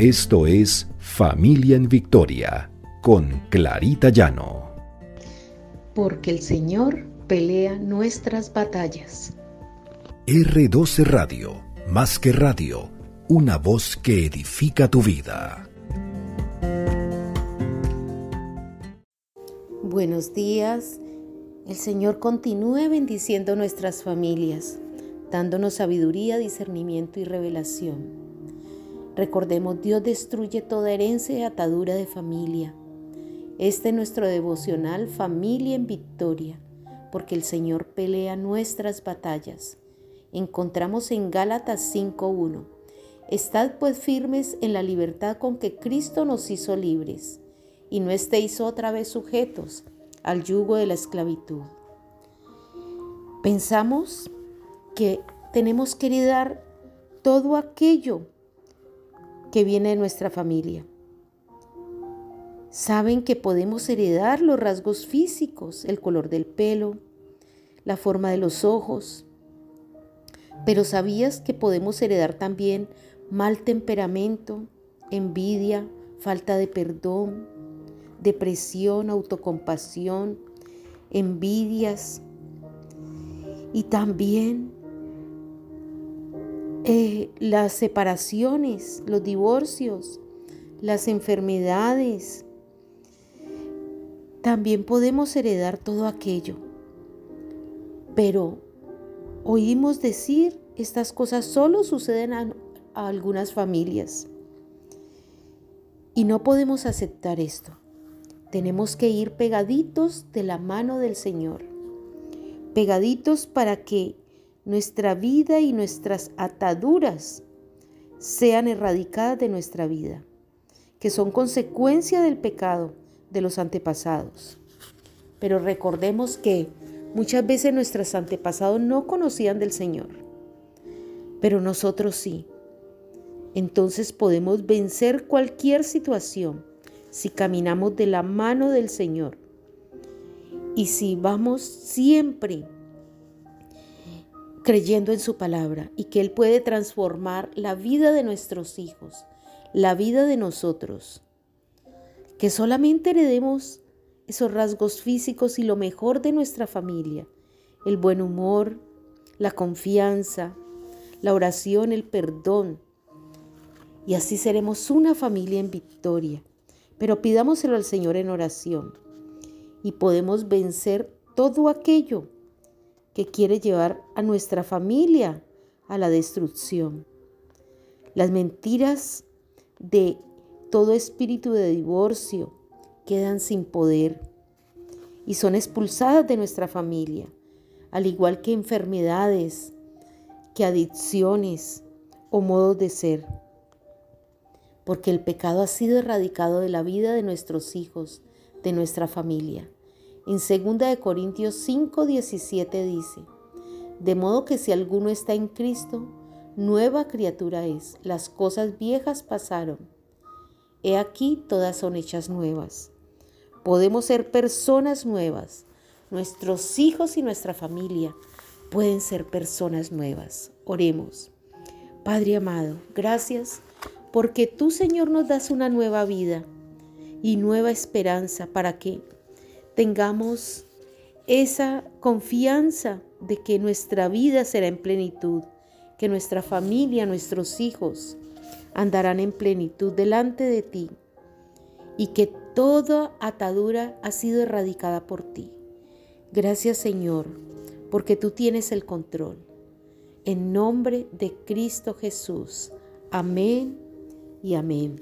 Esto es Familia en Victoria con Clarita Llano. Porque el Señor pelea nuestras batallas. R12 Radio, más que radio, una voz que edifica tu vida. Buenos días. El Señor continúe bendiciendo nuestras familias, dándonos sabiduría, discernimiento y revelación. Recordemos, Dios destruye toda herencia y atadura de familia. Este es nuestro devocional Familia en Victoria, porque el Señor pelea nuestras batallas. Encontramos en Gálatas 5.1. Estad pues firmes en la libertad con que Cristo nos hizo libres, y no estéis otra vez sujetos al yugo de la esclavitud. Pensamos que tenemos que heredar todo aquello que viene de nuestra familia. Saben que podemos heredar los rasgos físicos, el color del pelo, la forma de los ojos, pero ¿sabías que podemos heredar también mal temperamento, envidia, falta de perdón, depresión, autocompasión, envidias y también eh, las separaciones, los divorcios, las enfermedades. También podemos heredar todo aquello. Pero oímos decir, estas cosas solo suceden a, a algunas familias. Y no podemos aceptar esto. Tenemos que ir pegaditos de la mano del Señor. Pegaditos para que nuestra vida y nuestras ataduras sean erradicadas de nuestra vida, que son consecuencia del pecado de los antepasados. Pero recordemos que muchas veces nuestros antepasados no conocían del Señor, pero nosotros sí. Entonces podemos vencer cualquier situación si caminamos de la mano del Señor y si vamos siempre creyendo en su palabra y que Él puede transformar la vida de nuestros hijos, la vida de nosotros. Que solamente heredemos esos rasgos físicos y lo mejor de nuestra familia, el buen humor, la confianza, la oración, el perdón. Y así seremos una familia en victoria. Pero pidámoselo al Señor en oración y podemos vencer todo aquello que quiere llevar a nuestra familia a la destrucción. Las mentiras de todo espíritu de divorcio quedan sin poder y son expulsadas de nuestra familia, al igual que enfermedades, que adicciones o modos de ser. Porque el pecado ha sido erradicado de la vida de nuestros hijos, de nuestra familia. En 2 Corintios 5, 17 dice, de modo que si alguno está en Cristo, nueva criatura es, las cosas viejas pasaron. He aquí todas son hechas nuevas. Podemos ser personas nuevas. Nuestros hijos y nuestra familia pueden ser personas nuevas. Oremos. Padre amado, gracias porque tú, Señor, nos das una nueva vida y nueva esperanza para que tengamos esa confianza de que nuestra vida será en plenitud, que nuestra familia, nuestros hijos andarán en plenitud delante de ti y que toda atadura ha sido erradicada por ti. Gracias Señor, porque tú tienes el control. En nombre de Cristo Jesús. Amén y amén.